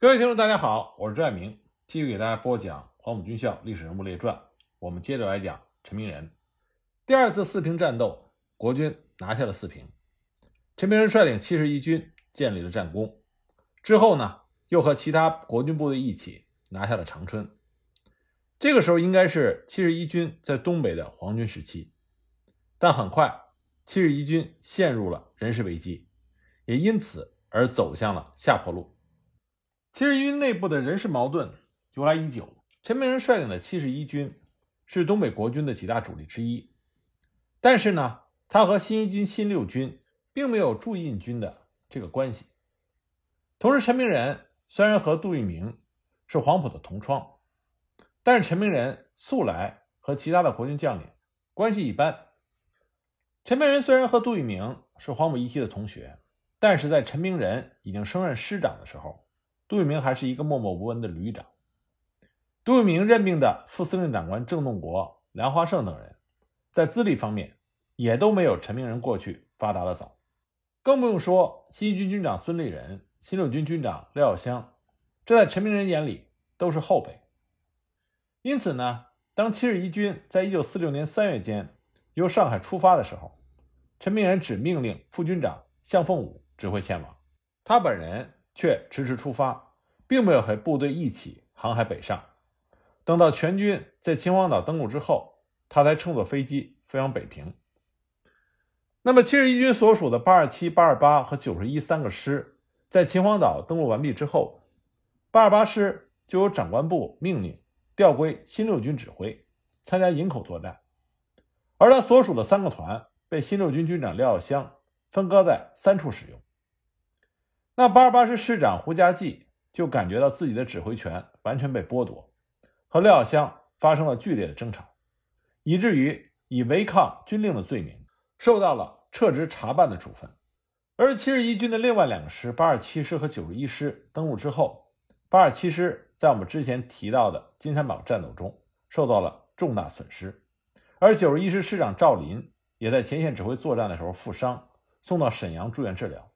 各位听众，大家好，我是朱爱明，继续给大家播讲《黄埔军校历史人物列传》。我们接着来讲陈明仁。第二次四平战斗，国军拿下了四平，陈明仁率领七十一军建立了战功。之后呢，又和其他国军部队一起拿下了长春。这个时候应该是七十一军在东北的黄金时期，但很快七十一军陷入了人事危机，也因此而走向了下坡路。七十一军内部的人事矛盾由来已久。陈明仁率领的七十一军是东北国军的几大主力之一，但是呢，他和新一军、新六军并没有驻印军的这个关系。同时，陈明仁虽然和杜聿明是黄埔的同窗，但是陈明仁素来和其他的国军将领关系一般。陈明仁虽然和杜聿明是黄埔一期的同学，但是在陈明仁已经升任师长的时候。杜聿明还是一个默默无闻的旅长。杜聿明任命的副司令长官郑洞国、梁华胜等人，在资历方面也都没有陈明仁过去发达的早，更不用说新一军军长孙立人、新六军军长廖耀湘，这在陈明仁眼里都是后辈。因此呢，当七十一军在一九四六年三月间由上海出发的时候，陈明仁只命令副军长向凤舞指挥前往，他本人。却迟迟出发，并没有和部队一起航海北上。等到全军在秦皇岛登陆之后，他才乘坐飞机飞往北平。那么，七十一军所属的八二七、八二八和九十一三个师在秦皇岛登陆完毕之后，八二八师就由长官部命令调归新六军指挥，参加营口作战。而他所属的三个团被新六军军长廖耀湘分割在三处使用。那八二八师师长胡家骥就感觉到自己的指挥权完全被剥夺，和廖耀湘发生了剧烈的争吵，以至于以违抗军令的罪名受到了撤职查办的处分。而七十一军的另外两个师八二七师和九十一师登陆之后，八二七师在我们之前提到的金山堡战斗中受到了重大损失，而九十一师师长赵林也在前线指挥作战的时候负伤，送到沈阳住院治疗。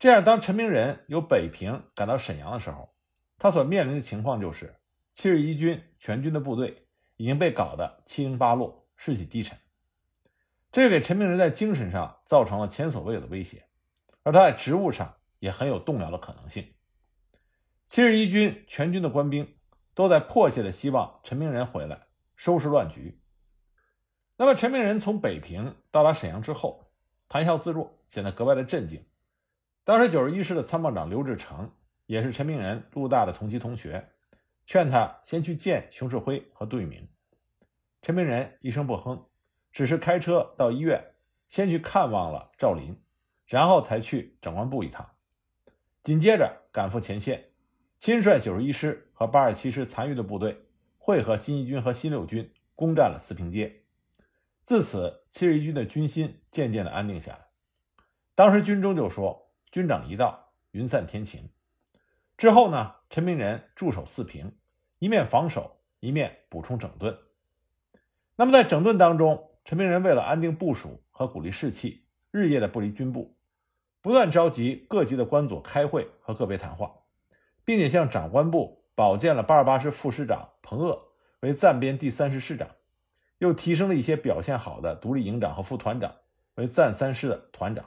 这样，当陈明仁由北平赶到沈阳的时候，他所面临的情况就是七十一军全军的部队已经被搞得七零八落、士气低沉，这给陈明仁在精神上造成了前所未有的威胁，而他在职务上也很有动摇的可能性。七十一军全军的官兵都在迫切的希望陈明仁回来收拾乱局。那么，陈明仁从北平到达沈阳之后，谈笑自若，显得格外的镇静。当时九十一师的参谋长刘志成也是陈明仁陆大的同期同学，劝他先去见熊式辉和杜聿明。陈明仁一声不哼，只是开车到医院，先去看望了赵林，然后才去长官部一趟。紧接着赶赴前线，亲率九十一师和八二七师残余的部队，会合新一军和新六军，攻占了四平街。自此，七十一军的军心渐渐的安定下来。当时军中就说。军长一到，云散天晴。之后呢，陈明仁驻守四平，一面防守，一面补充整顿。那么在整顿当中，陈明仁为了安定部署和鼓励士气，日夜的不离军部，不断召集各级的官佐开会和个别谈话，并且向长官部保荐了八二八师副师长彭鄂为暂编第三师师长，又提升了一些表现好的独立营长和副团长为暂三师的团长。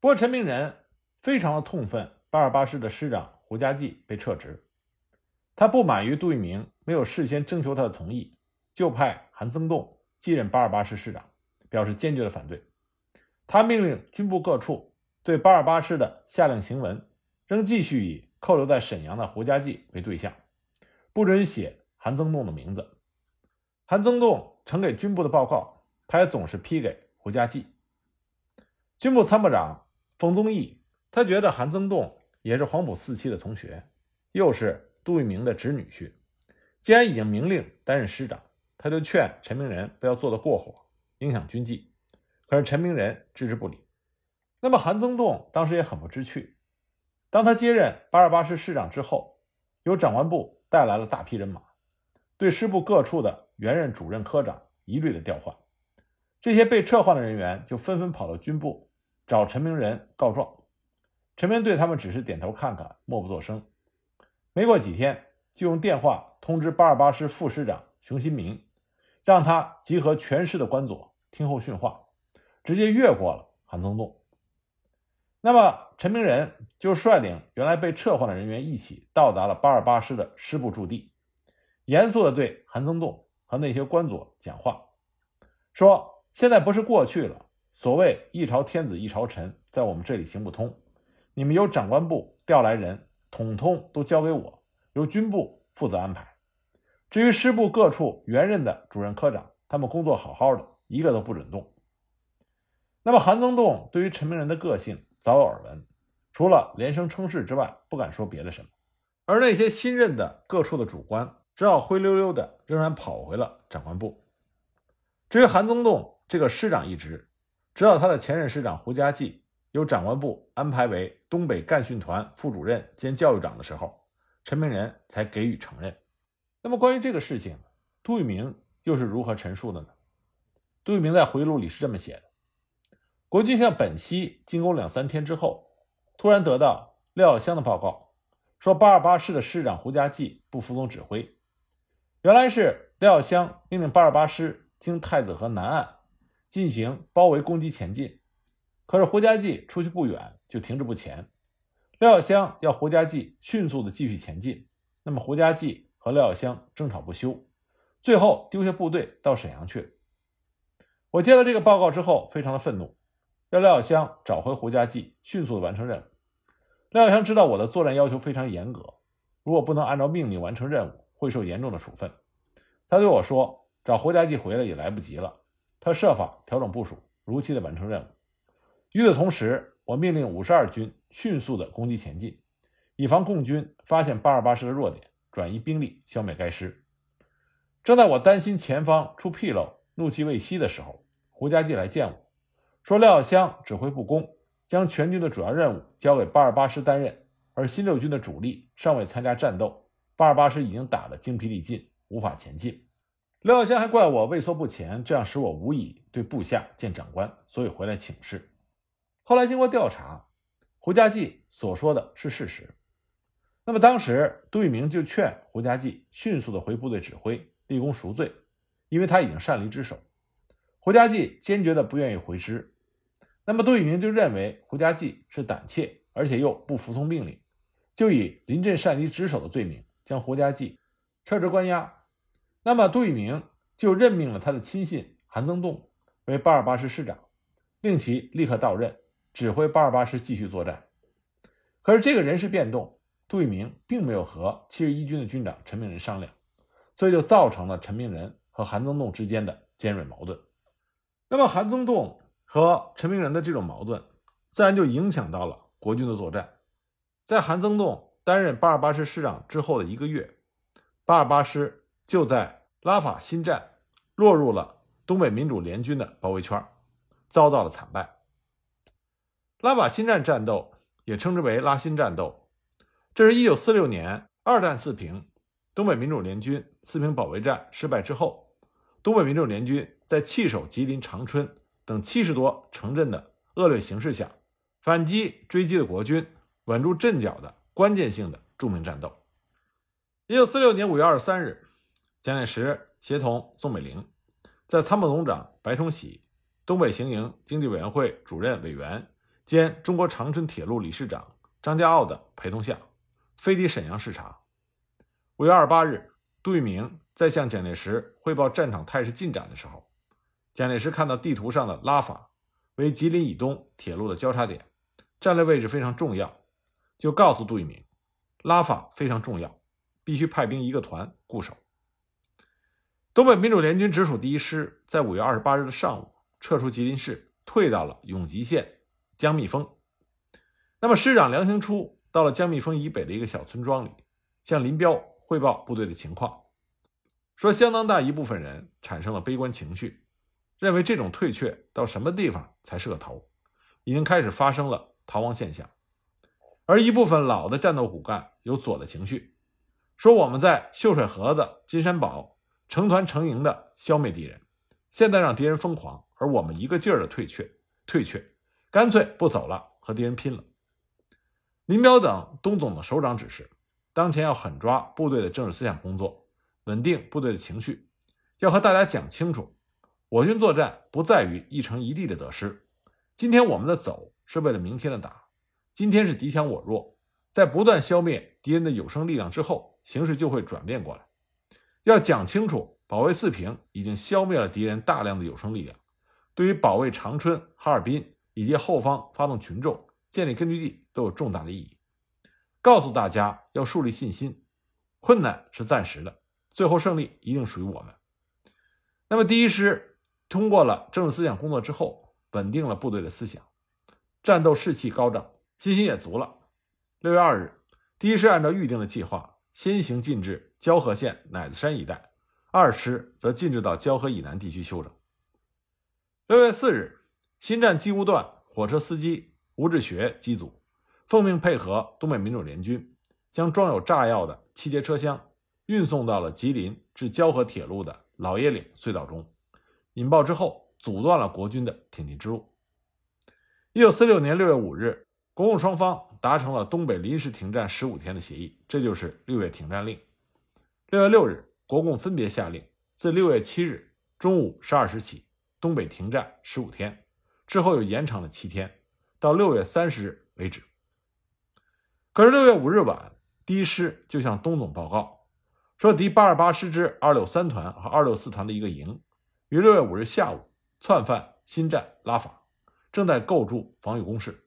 不过，陈明仁非常的痛愤八二八师的师长胡家骥被撤职，他不满于杜聿明没有事先征求他的同意，就派韩增栋继任八二八师师长，表示坚决的反对。他命令军部各处对八二八师的下令行文，仍继续以扣留在沈阳的胡家骥为对象，不准写韩增栋的名字。韩增栋呈给军部的报告，他也总是批给胡家骥。军部参谋长。冯宗义，他觉得韩增栋也是黄埔四期的同学，又是杜聿明的侄女婿，既然已经明令担任师长，他就劝陈明仁不要做得过火，影响军纪。可是陈明仁置之不理。那么韩增栋当时也很不知趣。当他接任八二八师师长之后，由长官部带来了大批人马，对师部各处的原任主任科长一律的调换，这些被撤换的人员就纷纷跑到军部。找陈明仁告状，陈明对他们只是点头看看，默不作声。没过几天，就用电话通知八二八师副师长熊新民，让他集合全师的官佐听候训话，直接越过了韩增栋。那么陈明仁就率领原来被撤换的人员一起到达了八二八师的师部驻地，严肃地对韩增栋和那些官佐讲话，说：“现在不是过去了，所谓一朝天子一朝臣，在我们这里行不通。你们由长官部调来人，统统都交给我，由军部负责安排。至于师部各处原任的主任科长，他们工作好好的，一个都不准动。”那么韩宗栋对于陈明仁的个性。早有耳闻，除了连声称是之外，不敢说别的什么。而那些新任的各处的主官，只好灰溜溜的，仍然跑回了长官部。至于韩宗栋这个师长一职，直到他的前任师长胡家骥由长官部安排为东北干训团副主任兼教育长的时候，陈明仁才给予承认。那么关于这个事情，杜聿明又是如何陈述的呢？杜聿明在回忆录里是这么写的。国军向本溪进攻两三天之后，突然得到廖耀湘的报告，说八二八师的师长胡家骥不服从指挥。原来是廖耀湘命令八二八师经太子河南岸进行包围攻击前进，可是胡家骥出去不远就停滞不前。廖耀湘要胡家骥迅速的继续前进，那么胡家骥和廖耀湘争吵不休，最后丢下部队到沈阳去。我接到这个报告之后，非常的愤怒。要廖耀湘找回胡家骥，迅速的完成任务。廖耀湘知道我的作战要求非常严格，如果不能按照命令完成任务，会受严重的处分。他对我说：“找胡家骥回来也来不及了。”他设法调整部署，如期的完成任务。与此同时，我命令五十二军迅速的攻击前进，以防共军发现八二八师的弱点，转移兵力消灭该师。正在我担心前方出纰漏，怒气未息的时候，胡家骥来见我。说廖耀湘指挥不公，将全军的主要任务交给八二八师担任，而新六军的主力尚未参加战斗，八二八师已经打得精疲力尽，无法前进。廖耀湘还怪我畏缩不前，这样使我无以对部下见长官，所以回来请示。后来经过调查，胡家骥所说的是事实。那么当时杜聿明就劝胡家骥迅速的回部队指挥，立功赎罪，因为他已经擅离职守。胡家骥坚决的不愿意回师。那么杜聿明就认为胡家骥是胆怯，而且又不服从命令，就以临阵擅离职守的罪名将胡家骥撤职关押。那么杜聿明就任命了他的亲信韩增栋为八二八师师长，令其立刻到任，指挥八二八师继续作战。可是这个人事变动，杜聿明并没有和七十一军的军长陈明仁商量，所以就造成了陈明仁和韩增栋之间的尖锐矛盾。那么韩增栋。和陈明仁的这种矛盾，自然就影响到了国军的作战。在韩增栋担任八二八师师长之后的一个月，八二八师就在拉法新站落入了东北民主联军的包围圈，遭到了惨败。拉法新站战斗也称之为拉新战斗，这是一九四六年二战四平，东北民主联军四平保卫战失败之后，东北民主联军在弃守吉林长春。等七十多城镇的恶劣形势下，反击追击的国军稳住阵脚的关键性的著名战斗。一九四六年五月二十三日，蒋介石协同宋美龄，在参谋总长白崇禧、东北行营经济委员会主任委员兼中国长春铁路理事长张家傲的陪同下，飞抵沈阳视察。五月二十八日，杜聿明在向蒋介石汇报战场态势进展的时候。蒋介石看到地图上的拉法为吉林以东铁路的交叉点，战略位置非常重要，就告诉杜聿明，拉法非常重要，必须派兵一个团固守。东北民主联军直属第一师在五月二十八日的上午撤出吉林市，退到了永吉县江密峰。那么师长梁兴初到了江密峰以北的一个小村庄里，向林彪汇报部队的情况，说相当大一部分人产生了悲观情绪。认为这种退却到什么地方才是个头，已经开始发生了逃亡现象，而一部分老的战斗骨干有左的情绪，说我们在秀水河子、金山堡成团成营的消灭敌人，现在让敌人疯狂，而我们一个劲儿的退却，退却，干脆不走了，和敌人拼了。林彪等东总的首长指示，当前要狠抓部队的政治思想工作，稳定部队的情绪，要和大家讲清楚，我军作战不在于一城一地的得失。今天我们的走是为了明天的打，今天是敌强我弱，在不断消灭敌人的有生力量之后，形势就会转变过来。要讲清楚，保卫四平已经消灭了敌人大量的有生力量，对于保卫长春、哈尔滨以及后方发动群众、建立根据地都有重大的意义。告诉大家要树立信心，困难是暂时的，最后胜利一定属于我们。那么第一师通过了政治思想工作之后，稳定了部队的思想，战斗士气高涨，信心也足了。六月二日，第一师按照预定的计划。先行进至蛟河县乃子山一带，二师则进至到蛟河以南地区休整。六月四日，新站机务段火车司机吴志学机组奉命配合东北民主联军，将装有炸药的七节车厢运送到了吉林至蛟河铁路的老爷岭隧道中，引爆之后，阻断了国军的挺进之路。一九四六年六月五日，国共双方。达成了东北临时停战十五天的协议，这就是六月停战令。六月六日，国共分别下令，自六月七日中午十二时起，东北停战十五天，之后又延长了七天，到六月三十日为止。可是六月五日晚，第一师就向东总报告，说敌八二八师之二六三团和二六四团的一个营，于六月五日下午窜犯新站拉法，正在构筑防御工事。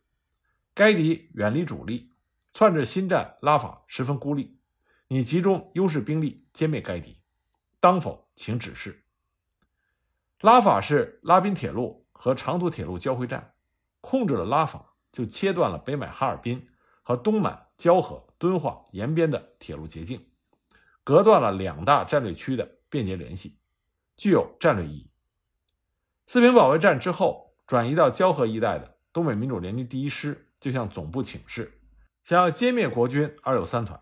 该敌远离主力，窜至新站拉法，十分孤立。你集中优势兵力歼灭该敌，当否？请指示。拉法是拉滨铁路和长途铁路交汇站，控制了拉法，就切断了北满哈尔滨和东满蛟河、敦化、延边的铁路捷径，隔断了两大战略区的便捷联系，具有战略意义。四平保卫战之后，转移到蛟河一带的东北民主联军第一师。就向总部请示，想要歼灭国军二六三团。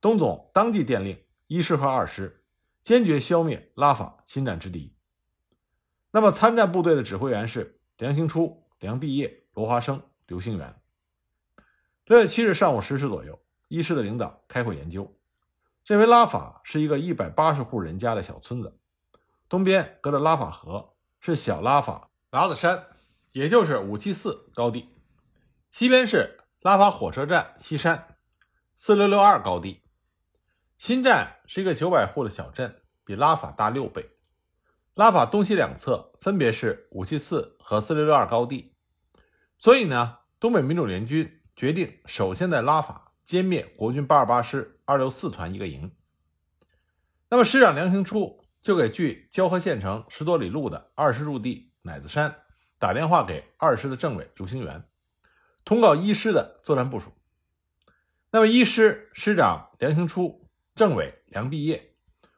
东总当即电令一师和二师坚决消灭拉法侵占之敌。那么参战部队的指挥员是梁兴初、梁毕业、罗华生、刘兴元。六月七日上午十时左右，一师的领导开会研究，认为拉法是一个一百八十户人家的小村子，东边隔着拉法河，是小拉法喇子山，也就是五七四高地。西边是拉法火车站西山，四六六二高地。新站是一个九百户的小镇，比拉法大六倍。拉法东西两侧分别是五七四和四六六二高地，所以呢，东北民主联军决定首先在拉法歼灭国军八二八师二六四团一个营。那么师长梁兴初就给距蛟河县城十多里路的二师驻地乃子山打电话给二师的政委刘兴元。通告一师的作战部署。那么，一师师长梁兴初、政委梁毕业，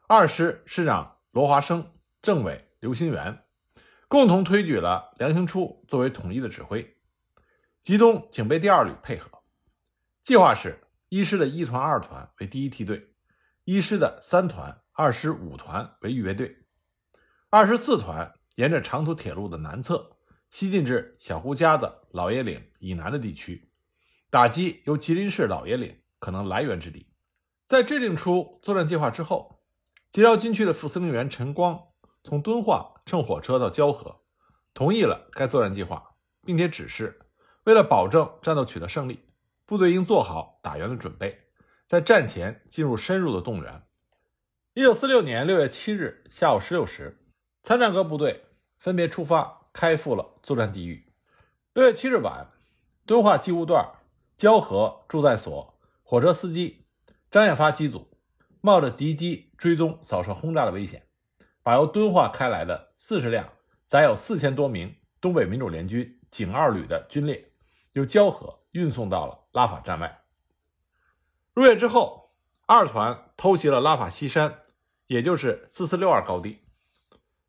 二师师长罗华生、政委刘兴元，共同推举了梁兴初作为统一的指挥，集中警备第二旅配合。计划是一师的一团、二团为第一梯队，一师的三团、二师、五团为预备队，二十四团沿着长途铁路的南侧。西进至小胡家的老爷岭以南的地区，打击由吉林市老爷岭可能来源之地。在制定出作战计划之后，吉辽军区的副司令员陈光从敦化乘火车到蛟河，同意了该作战计划，并且指示，为了保证战斗取得胜利，部队应做好打援的准备，在战前进入深入的动员。一九四六年六月七日下午十六时，参战各部队分别出发。开赴了作战地域。六月七日晚，敦化机务段蛟河驻在所火车司机张彦发机组，冒着敌机追踪、扫射、轰炸的危险，把由敦化开来的四十辆载有四千多名东北民主联军警二旅的军列，由蛟河运送到了拉法站外。入夜之后，二团偷袭了拉法西山，也就是四四六二高地，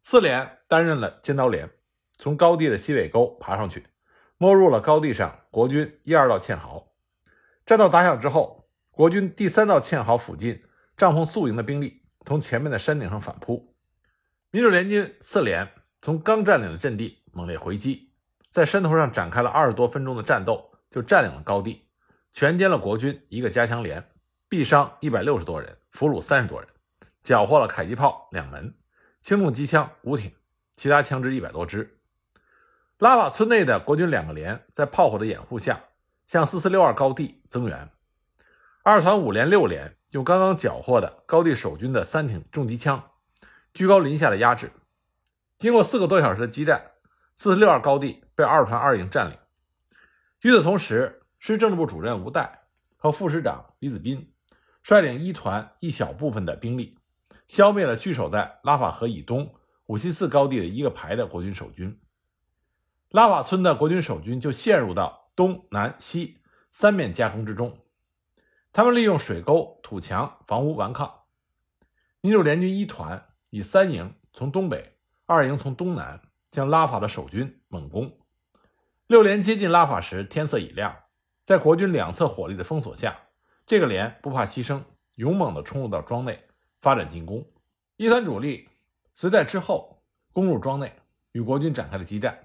四连担任了尖刀连。从高地的西尾沟爬上去，摸入了高地上国军一二道堑壕。战斗打响之后，国军第三道堑壕附近帐篷宿营的兵力从前面的山顶上反扑。民主联军四连从刚占领的阵地猛烈回击，在山头上展开了二十多分钟的战斗，就占领了高地，全歼了国军一个加强连，毙伤一百六十多人，俘虏三十多人，缴获了迫击炮两门、轻重机枪五挺，其他枪支一百多支。拉瓦村内的国军两个连在炮火的掩护下，向四四六二高地增援。二团五连、六连用刚刚缴获的高地守军的三挺重机枪，居高临下的压制。经过四个多小时的激战，四四六二高地被二团二营占领。与此同时，师政治部主任吴岱和副师长李子斌率领一团一小部分的兵力，消灭了据守在拉法河以东五七四高地的一个排的国军守军。拉瓦村的国军守军就陷入到东南西三面夹攻之中。他们利用水沟、土墙、房屋顽抗。民主联军一团以三营从东北，二营从东南，将拉法的守军猛攻。六连接近拉法时，天色已亮，在国军两侧火力的封锁下，这个连不怕牺牲，勇猛地冲入到庄内，发展进攻。一团主力随在之后攻入庄内，与国军展开了激战。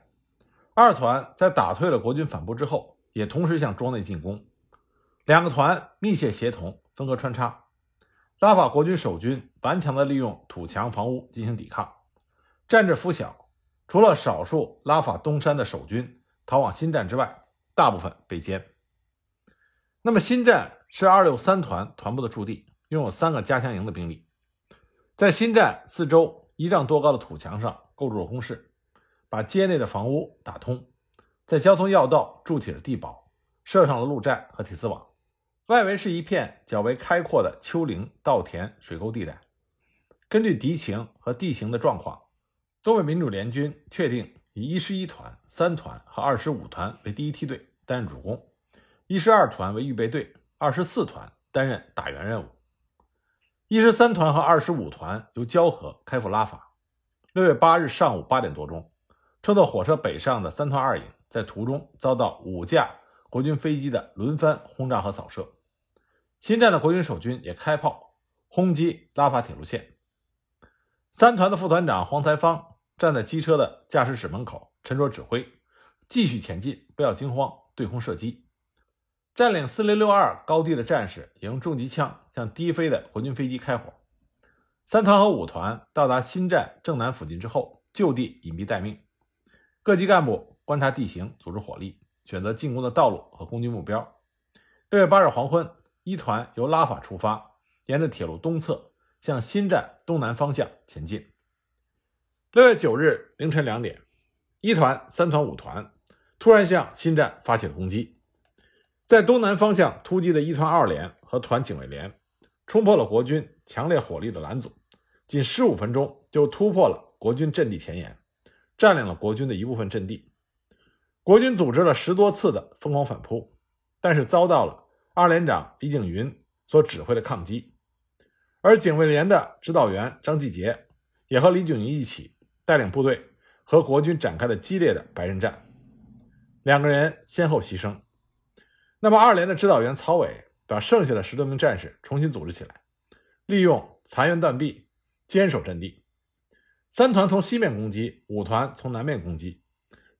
二团在打退了国军反扑之后，也同时向庄内进攻。两个团密切协同，分割穿插。拉法国军守军顽强地利用土墙房屋进行抵抗，战至拂晓，除了少数拉法东山的守军逃往新站之外，大部分被歼。那么新站是二六三团团部的驻地，拥有三个加强营的兵力，在新站四周一丈多高的土墙上构筑了工事，把街内的房屋打通，在交通要道筑起了地堡，设上了路寨和铁丝网。外围是一片较为开阔的丘陵、稻田、水沟地带。根据敌情和地形的状况，东北民主联军确定以一师一团、三团和二师五团为第一梯队担任主攻，一师二团为预备队，二师四团担任打援任务。一师三团和二师五团由交河开赴拉法。六月八日上午八点多钟，乘坐火车北上的三团二营在途中遭到五架国军飞机的轮番轰炸和扫射。新站的国军守军也开炮轰击拉法铁路线。三团的副团长黄才芳站在机车的驾驶室门口，沉着指挥：“继续前进，不要惊慌，对空射击。”占领四零六二高地的战士也用重机枪向低飞的国军飞机开火。三团和五团到达新站正南附近之后，就地隐蔽待命。各级干部观察地形，组织火力，选择进攻的道路和攻击目标。六月八日黄昏。一团由拉法出发，沿着铁路东侧向新站东南方向前进。六月九日凌晨两点，一团、三团、五团突然向新站发起了攻击。在东南方向突击的一团二连和团警卫连，冲破了国军强烈火力的拦阻，仅十五分钟就突破了国军阵地前沿，占领了国军的一部分阵地。国军组织了十多次的疯狂反扑，但是遭到了。二连长李景云所指挥的抗击，而警卫连的指导员张继杰也和李景云一起带领部队和国军展开了激烈的白刃战，两个人先后牺牲。那么，二连的指导员曹伟把剩下的十多名战士重新组织起来，利用残垣断壁坚守阵地。三团从西面攻击，五团从南面攻击，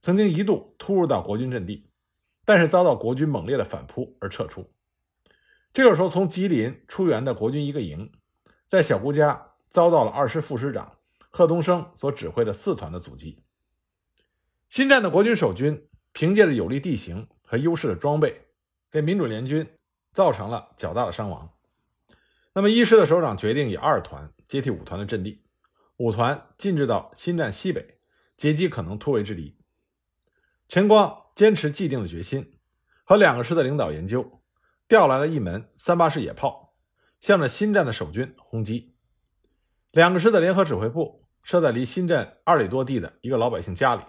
曾经一度突入到国军阵地，但是遭到国军猛烈的反扑而撤出。这个时候，从吉林出援的国军一个营，在小姑家遭到了二师副师长贺东升所指挥的四团的阻击。新站的国军守军凭借着有利地形和优势的装备，给民主联军造成了较大的伤亡。那么，一师的首长决定以二团接替五团的阵地，五团进至到新站西北，截击可能突围之敌。陈光坚持既定的决心，和两个师的领导研究。调来了一门三八式野炮，向着新站的守军轰击。两个师的联合指挥部设在离新站二里多地的一个老百姓家里。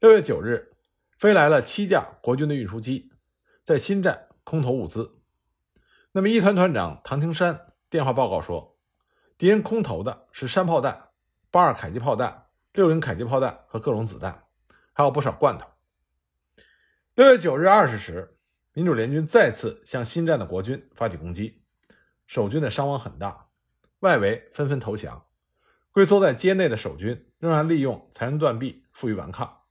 六月九日，飞来了七架国军的运输机，在新站空投物资。那么，一团团长唐青山电话报告说，敌人空投的是山炮弹、八二迫击炮弹、六零迫击炮弹和各种子弹，还有不少罐头。六月九日二十时。民主联军再次向新站的国军发起攻击，守军的伤亡很大，外围纷纷投降。龟缩在街内的守军仍然利用残垣断壁负隅顽抗。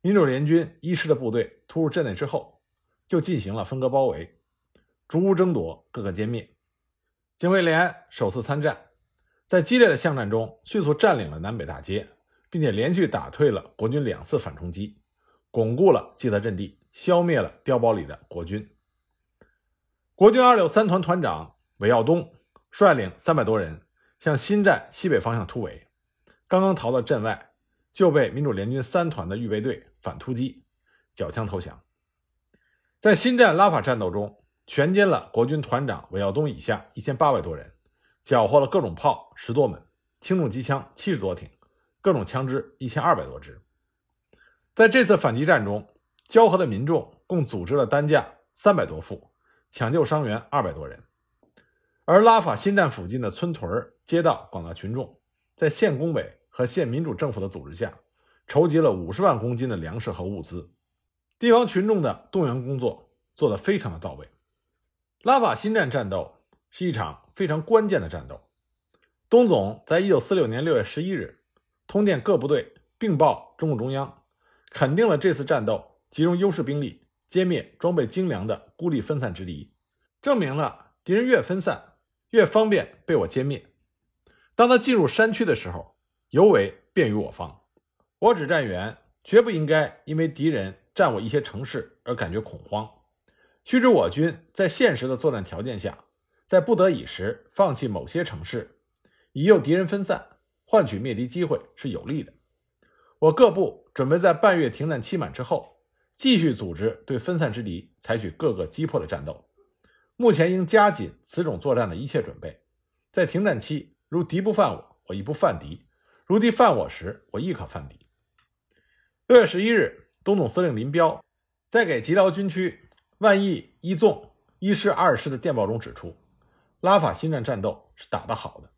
民主联军一师的部队突入镇内之后，就进行了分割包围，逐屋争夺，各个歼灭。警卫连首次参战，在激烈的巷战中迅速占领了南北大街，并且连续打退了国军两次反冲击，巩固了基德阵地，消灭了碉堡里的国军。国军二六三团团长韦耀东率领三百多人向新站西北方向突围，刚刚逃到镇外，就被民主联军三团的预备队反突击，缴枪投降。在新站拉法战斗中，全歼了国军团长韦耀东以下一千八百多人，缴获了各种炮十多门，轻重机枪七十多挺，各种枪支一千二百多支。在这次反击战中，交河的民众共组织了担架三百多副。抢救伤员二百多人，而拉法新站附近的村屯、街道广大群众，在县工委和县民主政府的组织下，筹集了五十万公斤的粮食和物资。地方群众的动员工作做得非常的到位。拉法新站战斗是一场非常关键的战斗。东总在一九四六年六月十一日通电各部队，并报中共中央，肯定了这次战斗集中优势兵力。歼灭装备精良的孤立分散之敌，证明了敌人越分散越方便被我歼灭。当他进入山区的时候，尤为便于我方。我指战员绝不应该因为敌人占我一些城市而感觉恐慌。须知我军在现实的作战条件下，在不得已时放弃某些城市，以诱敌人分散，换取灭敌机会是有利的。我各部准备在半月停战期满之后。继续组织对分散之敌采取各个击破的战斗。目前应加紧此种作战的一切准备。在停战期，如敌不犯我，我亦不犯敌；如敌犯我时，我亦可犯敌。六月十一日，东总司令林彪在给吉辽军区万亿一纵一师二师的电报中指出，拉法新战战斗是打得好的。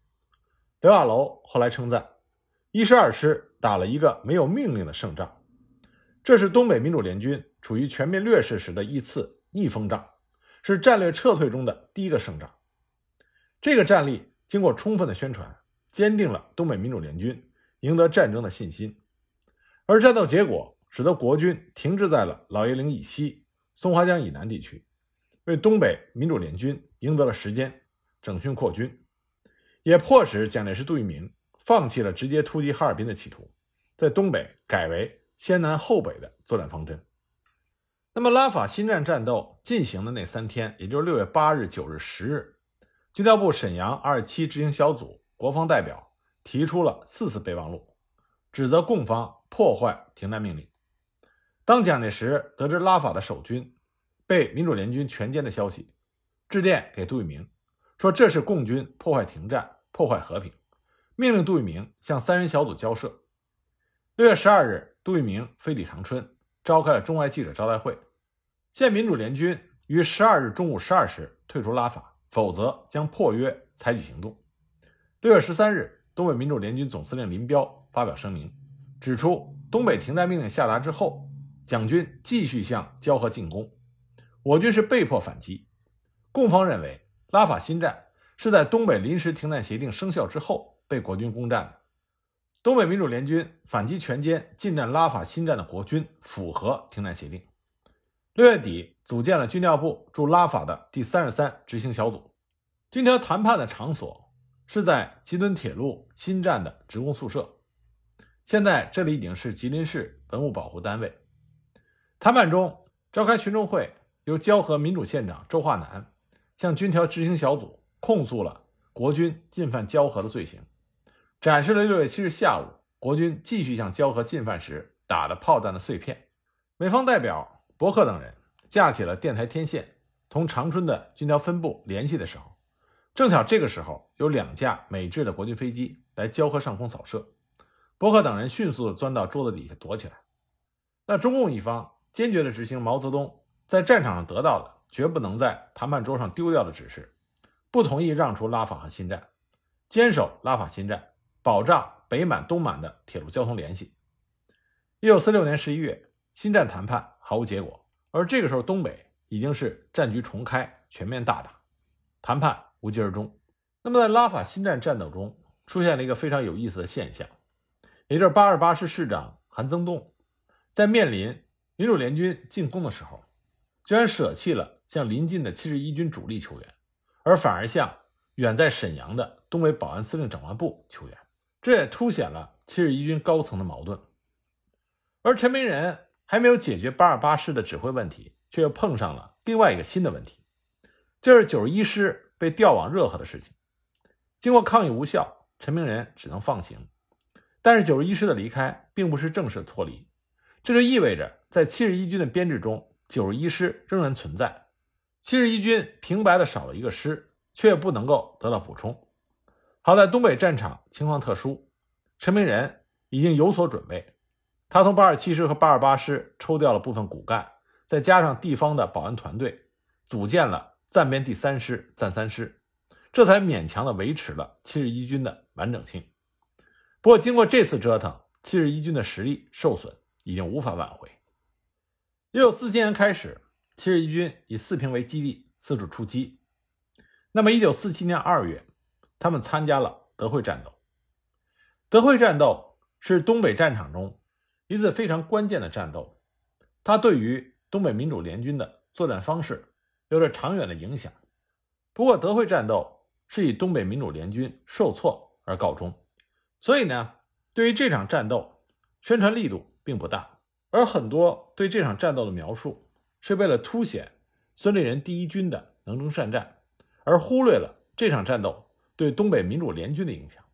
刘亚楼后来称赞，一师二师打了一个没有命令的胜仗。这是东北民主联军处于全面劣势时的一次逆风仗，是战略撤退中的第一个胜仗。这个战例经过充分的宣传，坚定了东北民主联军赢得战争的信心。而战斗结果使得国军停滞在了老爷岭以西、松花江以南地区，为东北民主联军赢得了时间整训扩军，也迫使蒋介石、杜聿明放弃了直接突击哈尔滨的企图，在东北改为。先南后北的作战方针。那么，拉法新站战斗进行的那三天，也就是六月八日、九日、十日，军调部沈阳二七执行小组国防代表提出了四次备忘录，指责共方破坏停战命令。当蒋介石得知拉法的守军被民主联军全歼的消息，致电给杜聿明，说这是共军破坏停战、破坏和平，命令杜聿明向三人小组交涉。六月十二日。杜聿明飞抵长春，召开了中外记者招待会，现民主联军于十二日中午十二时退出拉法，否则将破约采取行动。六月十三日，东北民主联军总司令林彪发表声明，指出东北停战命令下达之后，蒋军继续向交河进攻，我军是被迫反击。共方认为拉法新站是在东北临时停战协定生效之后被国军攻占的。东北民主联军反击全歼进占拉法新站的国军，符合停战协定。六月底，组建了军调部驻拉法的第三十三执行小组。军调谈判的场所是在吉敦铁路新站的职工宿舍，现在这里已经是吉林市文物保护单位。谈判中召开群众会，由交河民主县长周化南向军调执行小组控诉了国军进犯交河的罪行。展示了六月七日下午国军继续向交河进犯时打的炮弹的碎片。美方代表伯克等人架起了电台天线，同长春的军调分部联系的时候，正巧这个时候有两架美制的国军飞机来交河上空扫射。伯克等人迅速的钻到桌子底下躲起来。那中共一方坚决的执行毛泽东在战场上得到的绝不能在谈判桌上丢掉的指示，不同意让出拉法和新站，坚守拉法新站。保障北满、东满的铁路交通联系。一九四六年十一月，新站谈判毫无结果，而这个时候东北已经是战局重开，全面大打，谈判无疾而终。那么在拉法新站战斗中，出现了一个非常有意思的现象，也就是八二八师师长韩增栋在面临民主联军进攻的时候，居然舍弃了向临近的七十一军主力求援，而反而向远在沈阳的东北保安司令长官部求援，这也凸显了七十一军高层的矛盾。而陈明仁还没有解决八二八师的指挥问题，却又碰上了另外一个新的问题，就是九十一师被调往热河的事情。经过抗议无效，陈明仁只能放行。但是九十一师的离开并不是正式脱离，这就意味着在七十一军的编制中。九十一师仍然存在，七十一军平白的少了一个师，却不能够得到补充。好在东北战场情况特殊，陈明仁已经有所准备。他从八二七师和八二八师抽调了部分骨干，再加上地方的保安团队，组建了暂编第三师、暂三师，这才勉强的维持了七十一军的完整性。不过，经过这次折腾，七十一军的实力受损，已经无法挽回。一九四七年开始，七十一军以四平为基地四处出击。那么，一九四七年二月，他们参加了德惠战斗。德惠战斗是东北战场中一次非常关键的战斗，它对于东北民主联军的作战方式有着长远的影响。不过，德惠战斗是以东北民主联军受挫而告终，所以呢，对于这场战斗，宣传力度并不大。而很多对这场战斗的描述，是为了凸显孙立人第一军的能征善战，而忽略了这场战斗对东北民主联军的影响。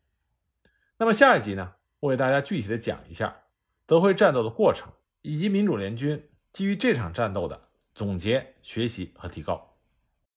那么下一集呢，我给大家具体的讲一下德惠战斗的过程，以及民主联军基于这场战斗的总结、学习和提高。